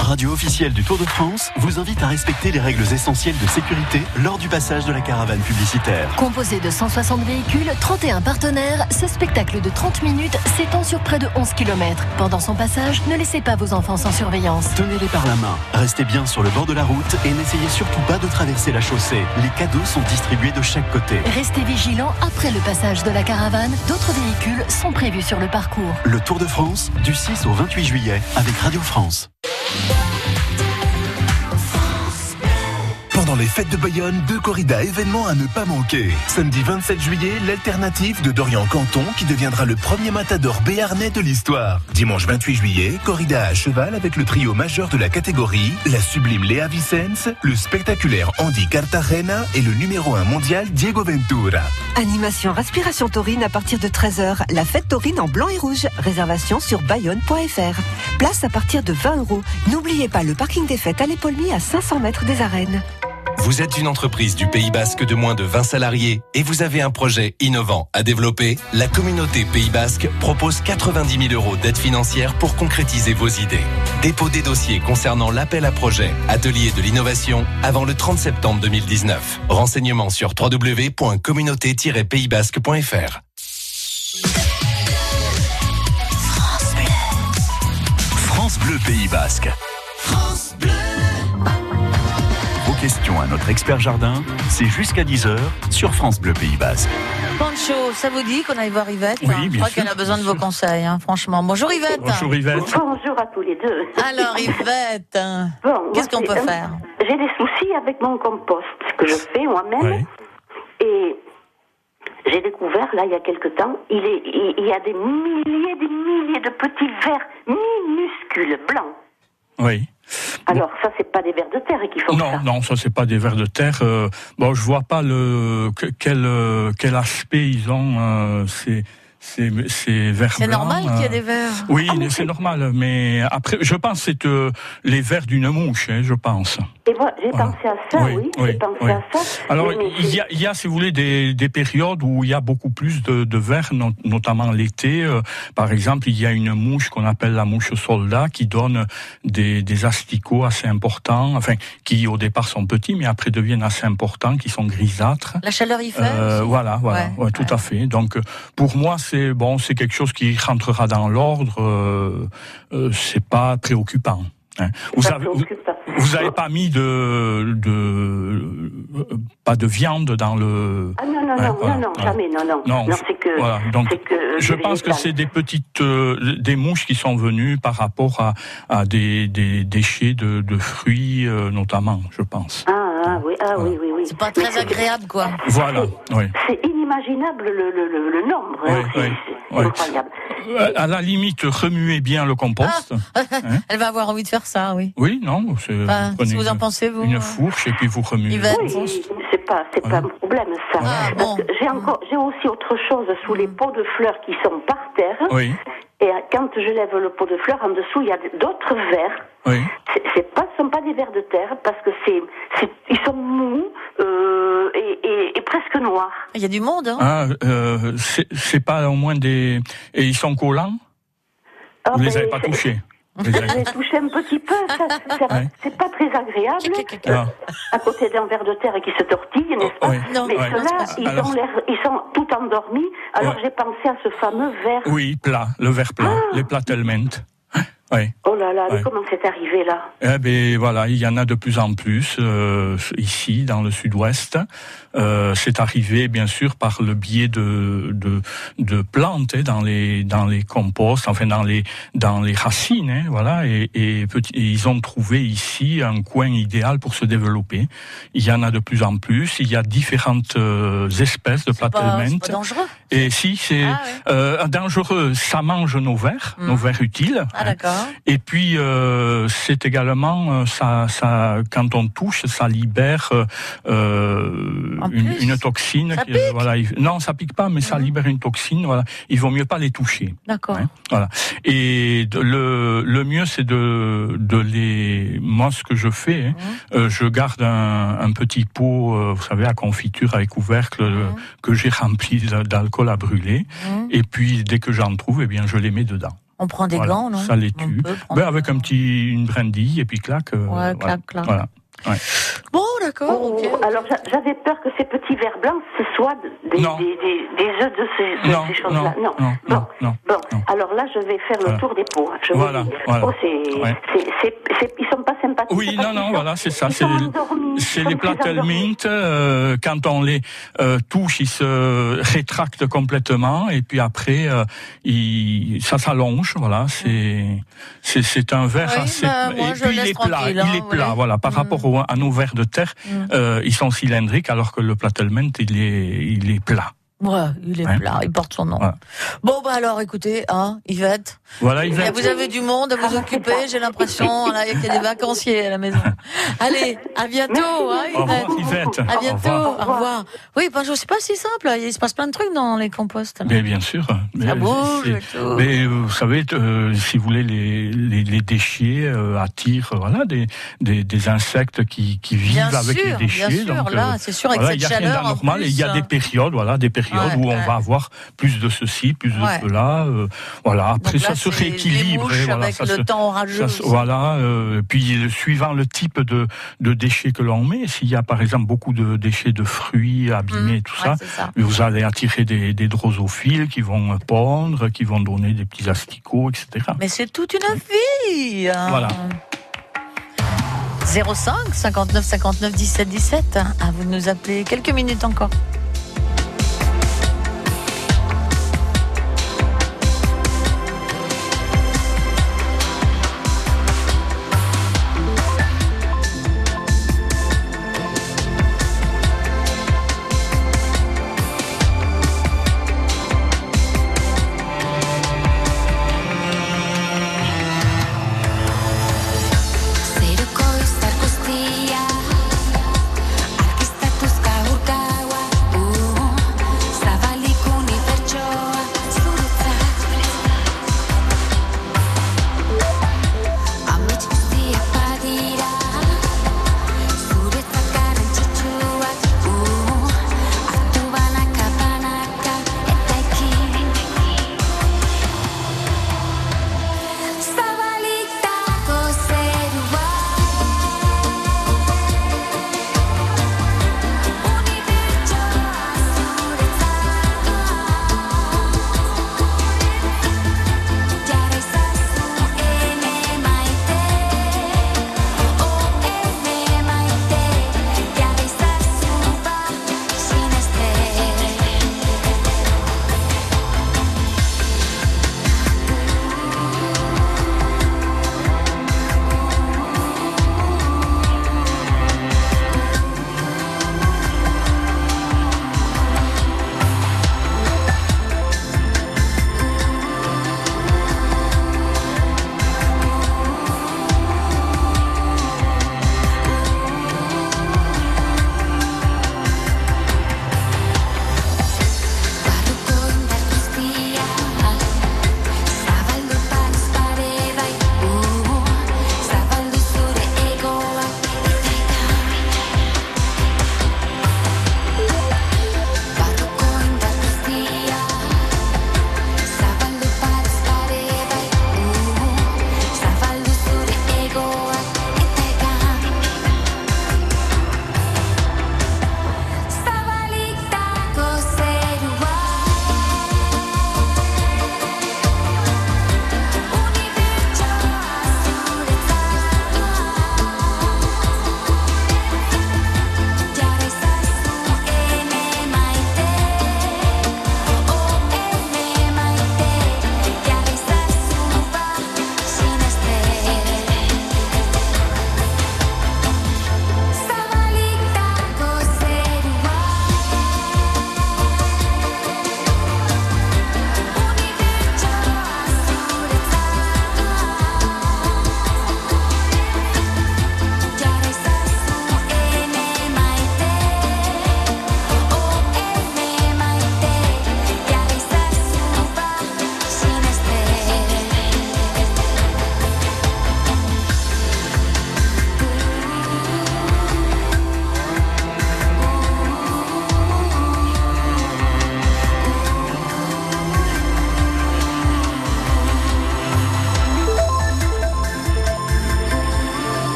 radio officielle du Tour de France, vous invite à respecter les règles essentielles de sécurité lors du passage de la caravane publicitaire. Composé de 160 véhicules, 31 partenaires, ce spectacle de 30 minutes s'étend sur près de 11 km. Pendant son passage, ne laissez pas vos enfants sans surveillance. Tenez-les par la main, restez bien sur le bord de la route et n'essayez surtout pas de traverser la chaussée. Les cadeaux sont distribués de chaque côté. Restez vigilants après le passage de la caravane. D'autres véhicules sont prévus sur le parcours. Le Tour de France, du 6 au 28 juillet, avec Radio France. Bye. Les fêtes de Bayonne, deux corridas événements à ne pas manquer. Samedi 27 juillet, l'alternative de Dorian Canton qui deviendra le premier matador béarnais de l'histoire. Dimanche 28 juillet, corrida à cheval avec le trio majeur de la catégorie, la sublime Léa Vicens, le spectaculaire Andy Cartagena et le numéro 1 mondial Diego Ventura. Animation Respiration Taurine à partir de 13h. La fête taurine en blanc et rouge. Réservation sur bayonne.fr. Place à partir de 20 euros. N'oubliez pas le parking des fêtes à l'Épolmy à 500 mètres des arènes. Vous êtes une entreprise du Pays Basque de moins de 20 salariés et vous avez un projet innovant à développer La communauté Pays Basque propose 90 000 euros d'aide financière pour concrétiser vos idées. Dépôt des dossiers concernant l'appel à projet Atelier de l'innovation avant le 30 septembre 2019. Renseignements sur www.communauté-paysbasque.fr. France Bleu Pays Basque. Vos questions à notre expert jardin, c'est jusqu'à 10h sur France Bleu Pays Basque. Pancho, ça vous dit qu'on aille voir Yvette Oui, Je bien crois sûr. qu'elle a besoin de vos conseils, hein, franchement. Bonjour Yvette. Bonjour Yvette. Bonjour à tous les deux. Alors Yvette, Bon, qu'est-ce qu'on peut faire J'ai des soucis avec mon compost que je fais moi-même. Ouais. Et j'ai découvert, là, il y a quelque temps, il, est, il, il y a des milliers, des milliers de petits vers minuscules, blancs. Oui. Alors, ça, c'est pas des vers de terre qui font Non, ça. non, ça c'est pas des vers de terre. euh, bon, je vois pas le que- quel euh, quel aspect ils ont euh, ces ces ces vers C'est normal qu'il y ait euh, des vers. Oui, Ah, c'est c'est- normal, mais après, je pense que c'est euh, les vers d'une mouche, hein, je pense. Et moi, j'ai Voilà. pensé à ça, oui, Oui, j'ai pensé oui. à ça. Alors, il y, a, il y a, si vous voulez, des, des périodes où il y a beaucoup plus de, de vers, no- notamment l'été. Euh, par exemple, il y a une mouche qu'on appelle la mouche soldat qui donne des, des asticots assez importants, enfin, qui au départ sont petits, mais après deviennent assez importants, qui sont grisâtres. La chaleur y fait Euh, voilà, voilà, Ouais, ouais, tout ouais. à fait. Donc, euh, pour moi, c'est bon, c'est quelque chose qui rentrera dans l'ordre. Euh, euh, c'est pas préoccupant. Hein. Vous ça avez, vous, vous avez pas mis de, de euh, pas de viande dans le. Ah non, non, Ouais, non, voilà, non, non, voilà. jamais, non, non. Non, je- c'est que. Voilà. Donc, que je pense que c'est des petites, euh, des mouches qui sont venues par rapport à, à des, des déchets de, de fruits, euh, notamment, je pense. Ah, ah, oui, ah, oui, oui, oui. C'est pas Mais très agréable, quoi. Voilà. Oui. C'est inimaginable le, le, le, le nombre. hein, Oui, c'est oui, c'est incroyable. Euh, À la limite, remuez bien le compost. Ah. Elle va avoir envie de faire ça, oui. Oui, non, c'est. Enfin, prenez si vous en une- pensez, vous Une euh, fourche et puis vous remuez. Oui, c'est pas, c'est pas un problème ça. Ah, bon. j'ai encore, j'ai aussi autre chose sous les pots de fleurs qui sont par terre. Oui, Et quand je lève le pot de fleurs, en dessous il y a d'autres verres. oui. C'est- pas, ce sont pas des vers de terre parce que c'est, ils sont mous euh, et, et, et presque noirs. Il y a du monde, hein Ah, euh, c'est pas au moins des. Et ils sont collants? Ah, Vous les ben, avez pas touchés? Avez Je touché un petit peu, c'est- Ouais. c'est pas très agréable. Ah. À côté d'un verre de terre qui se tortille, n'est-ce pas Oui. Non, Mais Ouais. ceux-là, ils, Alors- ont l'air, ils sont tout endormis. Alors Ouais. j'ai pensé à ce fameux verre. Oui, plat, le verre plat, les platelmentes. Oui. Oh là là, comment c'est arrivé là? Eh ben voilà, il y en a de plus en plus euh, ici dans le Sud-Ouest. Euh, c'est arrivé bien sûr par le biais de de, de plantes hein, dans les dans les composts, enfin dans les dans les racines, hein, voilà. Et, et, petit- et ils ont trouvé ici un coin idéal pour se développer. Il y en a de plus en plus. Il y a différentes euh, espèces de pas, c'est dangereux? Et si c'est Ah euh, dangereux, ça mange nos vers, Mhm. nos vers utiles. Ah, d'accord. Et puis euh, c'est également euh, ça, ça, quand on touche, ça libère euh, euh, une, toxine. Ça qui- pique voilà, il- non, ça pique pas, mais ça Mhm. libère une toxine. Voilà, il vaut mieux pas les toucher. D'accord. hein, voilà. Et de- le le mieux c'est de de les. Moi, ce que je fais, hein, Mhm. euh, je garde un, un petit pot, euh, vous savez, à confiture avec couvercle euh, Mhm. que j'ai rempli d'alcool à brûler. Et puis dès que j'en trouve, eh bien, je les mets dedans. On prend des Voilà, gants, non ça les On tue. peut Ben, avec un petit, une brindille, et puis clac. euh, Ouais, voilà. clac, clac. Voilà. Bon, d'accord, Oh, ok. Alors j'a- j'avais peur que ces petits vers blancs, ce soient des, Non. des, des, des œufs de ces, choses-là. non, non, Bon, non, non, bon. non. alors là, je vais faire le tour des pots. Je vous Voilà, dis. voilà. Oh, c'est, Ouais. c'est, c'est, c'est- ils sont pas sympathiques. Oui, non, non, voilà, c'est ça. Ils C'est les platelmintes. euh, quand on les euh, touche, ils se rétractent complètement, et puis après, euh, ils- ça s'allonge. Voilà, c'est c'est c'est un verre Oui, assez. bah, moi, et je puis il est plat, il hein, est plat. voilà. Par Mm. rapport à nos verres de terre, Mm. euh, ils sont cylindriques alors que le Platelment, il est, il est plat. Ouais, il est Ouais. plat, il porte son nom. Ouais. Bon, bah alors, écoutez, hein, Yvette. Voilà, Eh, Yvette. Vous avez du monde à vous occuper, j'ai l'impression. Là, il y a des vacanciers à la maison. Allez, à bientôt, hein, Au revoir, Yvette. Yvette. À Au bientôt, revoir. au revoir. Oui, ben, je c'est pas si simple. Il se passe plein de trucs dans les composts. Mais bien sûr. Mais, bouge c'est- et tout. mais vous savez, euh, si vous voulez, les, les, les déchets euh, attirent euh, voilà, des, des, des insectes qui, qui vivent Bien avec sûr, les déchets. bien sûr, donc, là, c'est sûr, avec voilà, cette il y a rien d'anormal et il y a des périodes, voilà, des périodes Ouais, où on ouais. va avoir plus de ceci, plus de cela. euh, voilà, après là, ça se rééquilibre. et voilà, avec ça le se- temps orageux ça. Voilà, euh, puis suivant le type de, de déchets que l'on met, s'il y a par exemple beaucoup de déchets de fruits abîmés, Mmh, tout ça, vous allez attirer des, des drosophiles qui vont pondre, qui vont donner des petits asticots, etc. Mais c'est toute une vie. hein. Voilà. 05 59 59 17 17. À vous de nous appeler quelques minutes encore.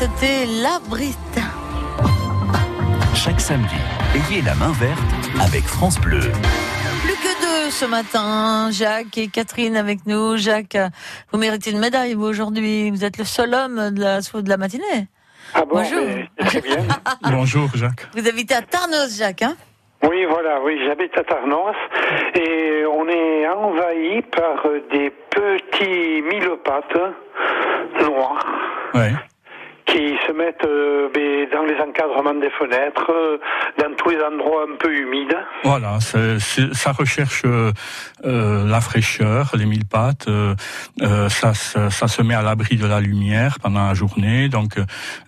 C'était la Brite. Chaque samedi, ayez la main verte avec France Bleu. Plus que deux ce matin, Jacques et Catherine avec nous. Jacques, vous méritez une médaille, vous, aujourd'hui. Vous êtes le seul homme de la, de la matinée. Ah bon, Bonjour. très bien. Bonjour Jacques. Vous habitez à Tarnos, Jacques, hein? Oui, voilà, oui, j'habite à Tarnos et on est envahi par des petits mille pattes noirs. Ouais. Qui se mettent euh, dans les encadrements des fenêtres, euh, dans tous les endroits un peu humides. Voilà, ça recherche euh, la fraîcheur, les mille pattes. ça, ça, se met à l'abri de la lumière pendant la journée. Donc,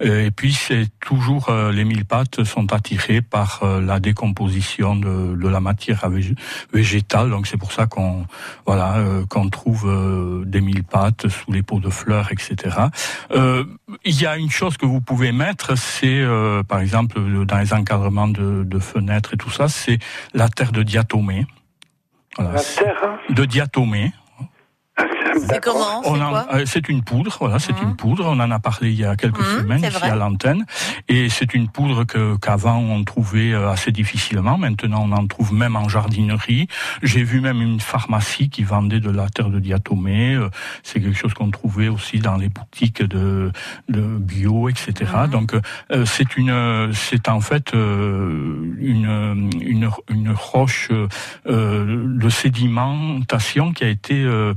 et puis c'est toujours les mille pattes sont attirés par la décomposition de, la matière vég- végétale. Donc c'est pour ça qu'on voilà qu'on trouve des mille pattes sous les pots de fleurs, etc. Il y a une chose que vous pouvez mettre, c'est euh, par exemple dans les encadrements de, de fenêtres et tout ça, c'est la terre de diatomée. Voilà, La terre, hein? de diatomée. C'est comment On C'est en- quoi euh, C'est une poudre, voilà, c'est une poudre. On en a parlé il y a quelques Mhm, semaines ici vrai. à l'antenne, et c'est une poudre que qu'avant on trouvait euh, assez difficilement. Maintenant, on en trouve même en jardinerie. J'ai vu même une pharmacie qui vendait de la terre de diatomée. Euh, C'est quelque chose qu'on trouvait aussi dans les boutiques de, de bio, etc. Mhm. Donc, euh, c'est une, c'est en fait euh, une, une une roche euh, de sédimentation qui a été euh,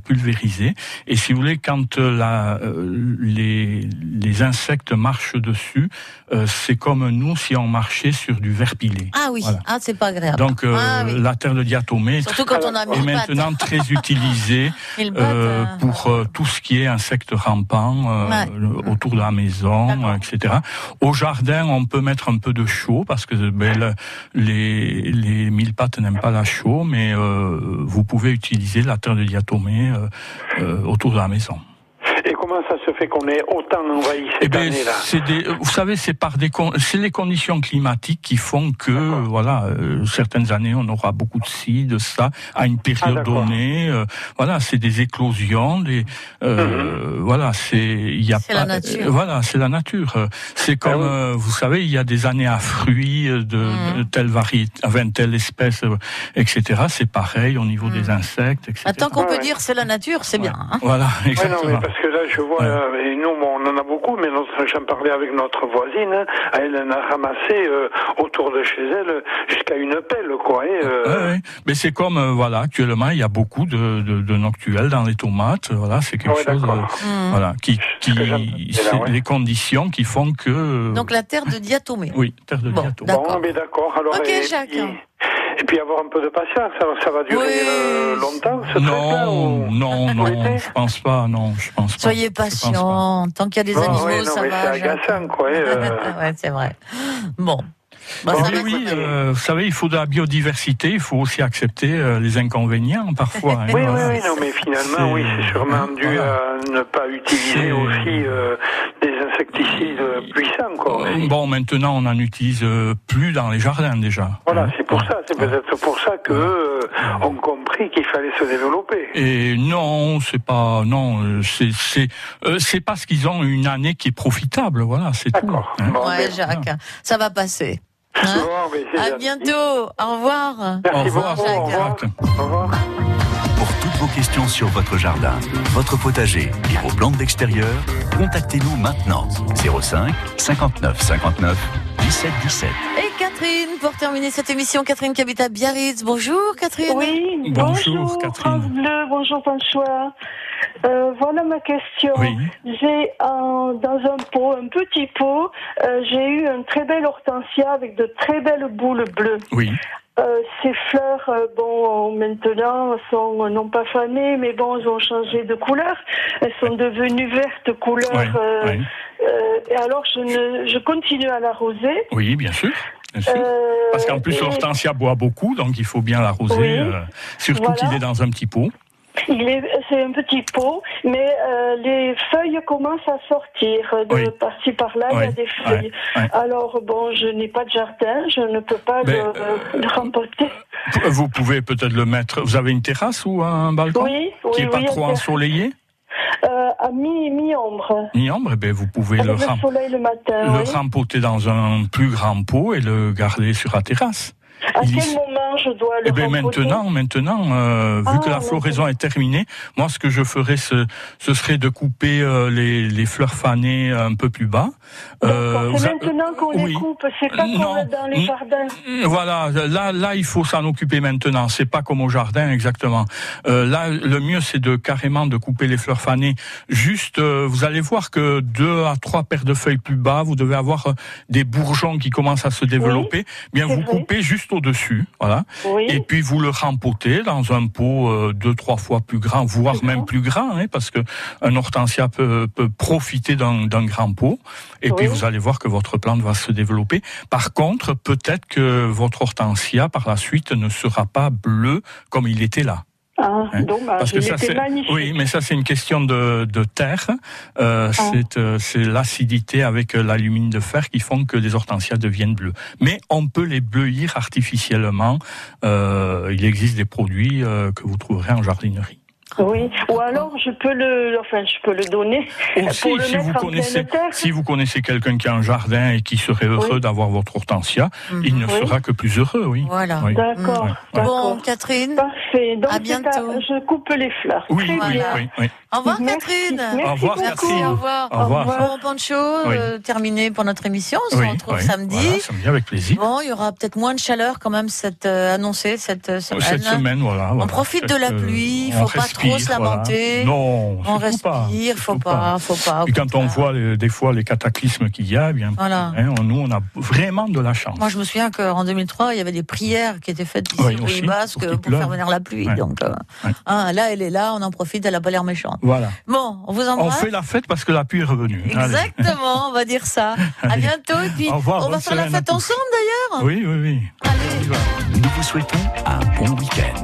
Et si vous voulez, quand euh, la, euh, les, les insectes marchent dessus, euh, c'est comme nous si on marchait sur du verre pilé. Ah oui, Voilà. ah, c'est pas agréable. Donc euh, Ah oui. la terre de diatomée est Surtout quand on a est maintenant très utilisée euh, pour euh, tout ce qui est insectes rampants euh, Ouais. autour de la maison, etc. Au jardin, on peut mettre un peu de chaux parce que ben, le- les, les mille pattes n'aiment pas la chaux, mais euh, vous pouvez utiliser la terre de diatomée autour de la maison. Comment ça se fait qu'on est autant envahi Eh cette ben, année-là des, vous savez, c'est par des, c'est les conditions climatiques qui font que, voilà, euh, certaines années on aura beaucoup de ci, de ça, à une période d'accord. donnée. euh, voilà, c'est des éclosions, des, euh, voilà, c'est, il y a C'est la pas- nature. euh, voilà, c'est la nature. Euh, C'est comme, euh, vous savez, il y a des années à fruits euh, de, de telle variété, enfin, telle espèce, euh, etc. C'est pareil au niveau des insectes, etc. Tant qu'on Ouais, peut ouais. dire c'est la nature, c'est bien. hein. Voilà, Ouais, non, exactement. mais parce que là, je vois, Ouais. euh, et nous, on en a beaucoup, mais notre, j'en parlais avec notre voisine, hein, elle en a ramassé euh, autour de chez elle jusqu'à une pelle, quoi. et, euh, Ouais, ouais. Mais c'est comme euh, voilà, actuellement il y a beaucoup de, de, de noctuels dans les tomates. Voilà, c'est quelque Ouais, chose, euh, voilà, qui, là, c'est ouais. les conditions qui font que. Donc la terre de diatomée. oui, terre de Bon, diatomée. d'accord. Bon, mais d'accord. Alors, Ok, et, Jacques. Et puis avoir un peu de patience, ça, ça va durer Oui. euh, longtemps, ce truc-là Non, ou- non, non, je pense pas, non, je pense pas. Soyez patient. Tant qu'il y a des Bon, animaux, ouais, non, ça mais va. c'est agaçant, quoi. euh, ouais, c'est vrai. Bon. Bah, Oui, euh, vous savez, il faut de la biodiversité, il faut aussi accepter euh, les inconvénients parfois. hein, Oui, oui, voilà. oui, non, mais finalement, oui, c'est sûrement dû voilà. à ne pas utiliser aussi euh, des insecticides puissants, quoi. Bon, maintenant, on n'en utilise plus dans les jardins déjà. Voilà, c'est pour ça, c'est peut-être pour ça que euh, ont compris qu'il fallait se développer. Et non, c'est pas non, c'est c'est euh, c'est parce qu'ils ont une année qui est profitable, voilà, c'est tout. D'accord. hein. Bon, Ouais, ben, Jacques, ça va passer. Hein bon, à bientôt. Au revoir. Merci Au revoir, Jacques. au revoir. Jacques. Au revoir. Pour toutes vos questions sur votre jardin, votre potager et vos plantes d'extérieur, contactez-nous maintenant. 05 59 59 17 17. Et Catherine, pour terminer cette émission, Catherine qui habite à Biarritz. Bonjour Catherine. Oui, Bonjour, bonjour, Catherine. Bleu, bonjour François. Euh, voilà ma question. Oui. J'ai un- dans un pot, un petit pot, euh, j'ai eu une très belle hortensia avec de très belles boules bleues. Oui. Euh, ces fleurs, euh, bon, maintenant, sont non pas fanées, mais bon, elles ont changé de couleur. Elles sont devenues vertes couleur. Ouais, ouais. et alors, je, ne, je continue à l'arroser. Oui, bien sûr. Bien sûr. Parce qu'en plus, et- l'hortensia boit beaucoup, donc il faut bien l'arroser, Oui. surtout Voilà. qu'il est dans un petit pot. Il est, c'est un petit pot, mais euh, les feuilles commencent à sortir de Oui. par-ci par-là. Il y a des feuilles. Alors bon, je n'ai pas de jardin, je ne peux pas Mais, le, euh, le remporter. Vous pouvez peut-être le mettre. Vous avez une terrasse ou un balcon Oui, qui est pas trop ensoleillé, Euh, à mi mi ombre, ni ombre. Eh ben, vous pouvez le, avec le soleil le matin. le rempoter dans un plus grand pot et le garder sur la terrasse. À quel moment je dois le Eh bien rempoter maintenant, maintenant, euh, vu Ah, que la floraison est terminée, moi ce que je ferais, ce, ce serait de couper euh, les, les fleurs fanées un peu plus bas. Euh, C'est a- maintenant qu'on les coupe, c'est pas comme dans les jardins. Voilà, là, là, il faut s'en occuper maintenant. C'est pas comme au jardin exactement. Euh, là, le mieux, c'est de carrément de couper les fleurs fanées. Juste, euh, vous allez voir que deux à trois paires de feuilles plus bas, vous devez avoir euh, des bourgeons qui commencent à se développer. Bien, vous vrai. coupez juste au dessus, voilà. Oui. Et puis vous le rempotez dans un pot euh, deux trois fois plus grand, voire même plus grand, hein, parce que un hortensia peut, peut profiter d'un grand pot. Et puis vous allez voir que votre plante va se développer. Par contre, peut-être que votre hortensia par la suite ne sera pas bleu comme il était là. Ah, Hein, dommage. Parce que il ça, était c'est magnifique. oui, mais ça c'est une question de, de terre. Euh, Ah. C'est euh, c'est l'acidité avec euh, l'alumine de fer qui font que les hortensias deviennent bleues. Mais on peut les bleuir artificiellement. Euh, il existe des produits euh, que vous trouverez en jardinerie. Oui. Ou alors, je peux le, enfin, je peux le donner Aussi, pour le si vous en connaissez, pleine terre. si vous connaissez quelqu'un qui a un jardin et qui serait heureux Oui. d'avoir votre hortensia, il ne Oui. sera que plus heureux, oui. Voilà. Oui. D'accord. Bon, Catherine. Parfait. Donc, À bientôt. je coupe les fleurs. Oui, Très oui, bien. oui, oui. Au revoir, Merci. Catherine. Merci Au revoir, beaucoup. Catherine. Au revoir. Au revoir. Bon, Pancho, Oui. euh, terminé pour notre émission. On se Oui, retrouve oui. samedi. Voilà, samedi avec plaisir. Bon, il y aura peut-être moins de chaleur quand même cette euh, annoncée cette euh, semaine. Cette semaine, voilà. On profite de la euh, pluie, il on faut pas trop respire, se lamenter. voilà. Non, On respire, pas, faut pas, faut pas. au Puis quand on voit les- des fois les cataclysmes qu'il y a, eh bien, Voilà. hein, on- nous on a vraiment de la chance. Moi, je me souviens qu'en 2003, il y avait des prières qui étaient faites ici Oui, au Pays Basque pour faire venir la pluie. Ouais. Donc, euh, Ouais. hein, là, elle est là, on en profite, elle a pas l'air méchante. Voilà. Bon, on vous On embrasse. fait la fête parce que la pluie est revenue. Allez. Exactement, on va dire ça. À Allez. bientôt. Et puis, revoir, on va faire la fête ensemble d'ailleurs. Oui, oui, oui. Nous vous souhaitons un bon week-end.